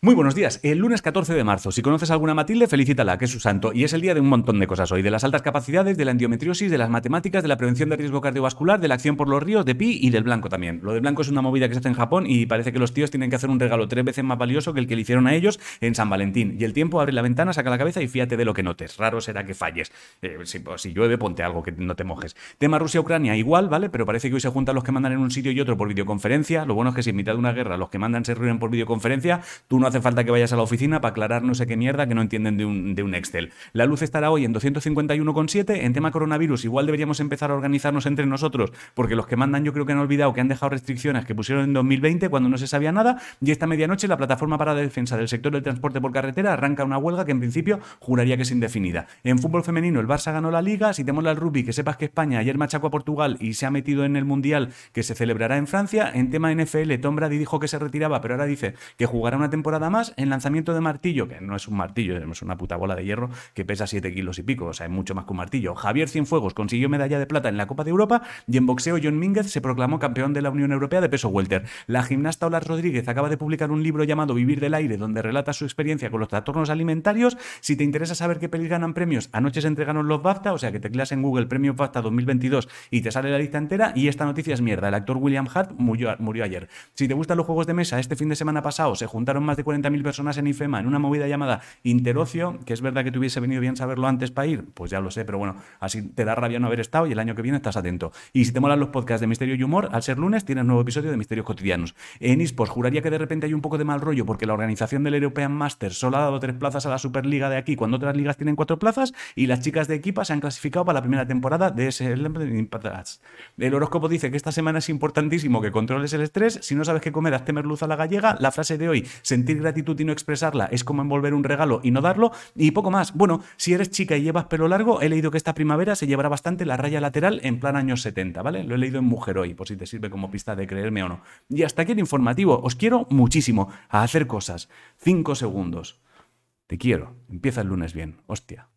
Muy buenos días. El lunes 14 de marzo. Si conoces alguna Matilde, felicítala, que es su santo. Y es el día de un montón de cosas hoy. De las altas capacidades, de la endometriosis, de las matemáticas, de la prevención de riesgo cardiovascular, de la acción por los ríos, de pi y del blanco también. Lo del blanco es una movida que se hace en Japón y parece que los tíos tienen que hacer un regalo tres veces más valioso que el que le hicieron a ellos en San Valentín. Y el tiempo abre la ventana, saca la cabeza y fíjate de lo que notes. Raro será que falles. Eh, si, pues, si, llueve, ponte algo que no te mojes. Tema Rusia-Ucrania, igual, ¿vale? Pero parece que hoy se juntan los que mandan en un sitio y otro por videoconferencia. Lo bueno es que si en mitad de una guerra los que mandan se reúnen por videoconferencia, tú no hace falta que vayas a la oficina para aclarar no sé qué mierda que no entienden de un, de un Excel. La luz estará hoy en 251,7. En tema coronavirus, igual deberíamos empezar a organizarnos entre nosotros, porque los que mandan yo creo que han olvidado que han dejado restricciones que pusieron en 2020 cuando no se sabía nada. Y esta medianoche la plataforma para la defensa del sector del transporte por carretera arranca una huelga que en principio juraría que es indefinida. En fútbol femenino, el Barça ganó la liga. Si te mola el rugby, que sepas que España ayer machacó a Portugal y se ha metido en el mundial que se celebrará en Francia. En tema NFL, Tom Brady dijo que se retiraba, pero ahora dice que jugará una temporada más. En lanzamiento de martillo, que no es un martillo, es una puta bola de hierro que pesa 7 kilos y pico, o sea, es mucho más que un martillo. Javier Cienfuegos consiguió medalla de plata en la Copa de Europa y en boxeo John Mínguez se proclamó campeón de la Unión Europea de peso welter. La gimnasta Ola Rodríguez acaba de publicar un libro llamado Vivir del aire, donde relata su experiencia con los trastornos alimentarios. Si te interesa saber qué pelis ganan premios, anoche se entregaron los BAFTA, o sea, que te tecleas en Google Premios BAFTA 2022 y te sale la lista entera. Y esta noticia es mierda. El actor William Hart murió ayer. Si te gustan los juegos de mesa, este fin de semana pasado se juntaron más de 40.000 personas en IFEMA en una movida llamada Interocio, que es verdad que te hubiese venido bien saberlo antes para ir, pues ya lo sé, pero bueno, así te da rabia no haber estado y el año que viene estás atento. Y si te molan los podcasts de Misterio y Humor, al ser lunes tienes nuevo episodio de Misterios Cotidianos. En Ispos juraría que de repente hay un poco de mal rollo porque la organización del European Master solo ha dado tres plazas a la Superliga de aquí cuando otras ligas tienen cuatro plazas y las chicas de equipa se han clasificado para la primera temporada de ese El horóscopo dice que esta semana es importantísimo que controles el estrés. Si no sabes qué comer, hazte merluza a la gallega. La frase de hoy, gratitud y no expresarla, es como envolver un regalo y no darlo. Y poco más. Bueno, si eres chica y llevas pelo largo, he leído que esta primavera se llevará bastante la raya lateral en plan años 70, ¿vale? Lo he leído en Mujer Hoy, por si te sirve como pista de creerme o no. Y hasta aquí el informativo. Os quiero muchísimo a hacer cosas. Cinco segundos. Te quiero. Empieza el lunes bien. Hostia.